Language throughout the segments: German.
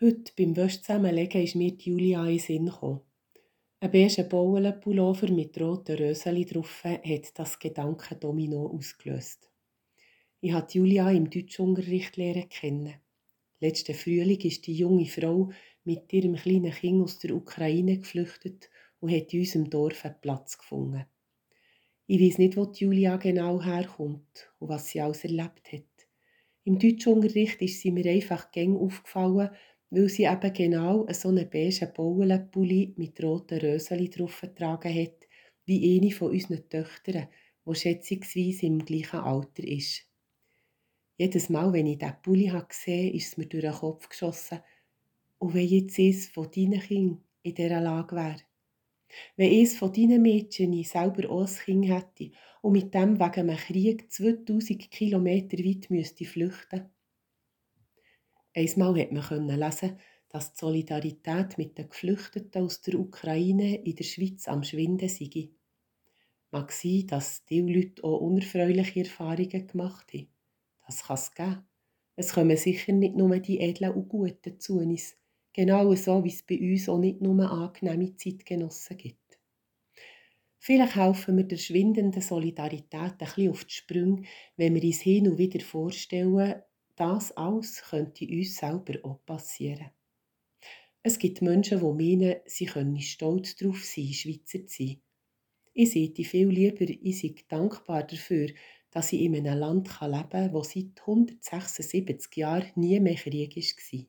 Heute beim Wäschzusammenlegen ist mir Julia in Sinn gekommen. Ein beige Baulenpullover mit roten Röseli drauf hat das Gedankendomino ausgelöst. Ich habe Julia im Deutschunterricht lernen kennen. Letzten Frühling ist die junge Frau mit ihrem kleinen Kind aus der Ukraine geflüchtet und hat in unserem Dorf einen Platz gefunden. Ich weiß nicht, wo Julia genau herkommt und was sie alles erlebt hat. Im Deutschunterricht ist sie mir einfach gäng aufgefallen, weil sie eben genau so einen beigen Baulenpulli mit roten Röseli drauf getragen hat, wie eine von unseren Töchtern, die schätzungsweise im gleichen Alter ist. Jedes Mal, wenn ich diesen Pulli gesehen habe, ist es mir durch den Kopf geschossen. Und wenn jetzt eines von deinen Kindern in dieser Lage wäre? Wenn eines von deinen Mädchen selber auch ein Kind hätte und mit dem wegen einem Krieg 2000 Kilometer weit müsste flüchten Einmal hat man lesen, dass die Solidarität mit den Geflüchteten aus der Ukraine in der Schweiz am Schwinden sei. Mag sein, dass diese Leute auch unerfreuliche Erfahrungen gemacht haben. Das kann es geben. Es kommen sicher nicht nur die Edlen und Guten zu uns, genau so, wie es bei uns auch nicht nur angenehme Zeitgenossen gibt. Vielleicht helfen wir der schwindenden Solidarität ein bisschen auf die Sprünge, wenn wir uns hin und wieder vorstellen, das alles könnte uns selber auch passieren. Es gibt Menschen, die meinen, sie können stolz darauf sein, Schweizer zu sein. Ich sehe viel lieber, ich sei dankbar dafür, dass ich in einem Land leben kann, wo seit 176 Jahren nie mehr Krieg war.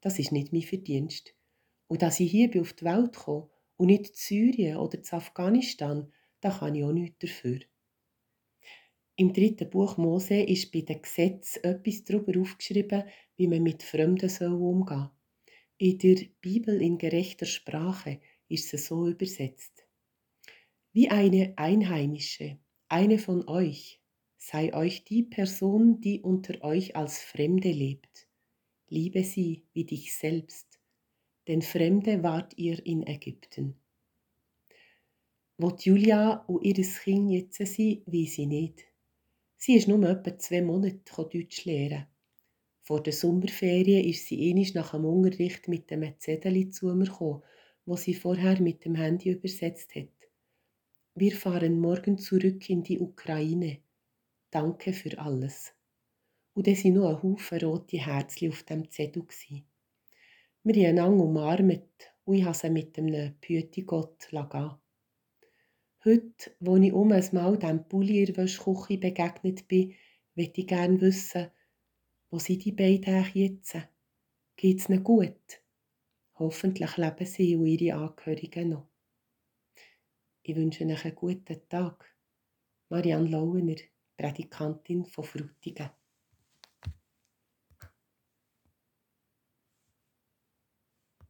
Das ist nicht mein Verdienst. Und dass ich hier auf die Welt komme und nicht in Syrien oder in Afghanistan, da kann ich auch nichts dafür. Im dritten Buch Mose ist bei den Gesetzen etwas darüber aufgeschrieben, wie man mit Fremden umgehen soll. In der Bibel in gerechter Sprache ist es so übersetzt. Wie eine Einheimische, eine von euch, sei euch die Person, die unter euch als Fremde lebt. Liebe sie wie dich selbst, denn Fremde wart ihr in Ägypten. Wo Julia und ihr Kind jetzt sind, weiß ich nicht. Sie ist nur etwa zwei Monate Deutsch lernen. Vor der Sommerferien ist sie einisch nach dem Unterricht mit dem Zettel zu mir gekommen, wo sie vorher mit dem Handy übersetzt hat. Wir fahren morgen zurück in die Ukraine. Danke für alles. Und dann waren noch ein Haufen rote Herzchen auf dem Zettel. Wir haben einander umarmt und ich habe sie mit einem Pütigott gehen. Heute, wo ich um ein Mal dem Pulli in der begegnet bin, möchte ich gerne wissen, wo sind die beiden jetzt? Geht es ihnen gut? Hoffentlich leben sie und ihre Angehörigen noch. Ich wünsche euch einen guten Tag. Marianne Lauener, Predikantin von Frutigen.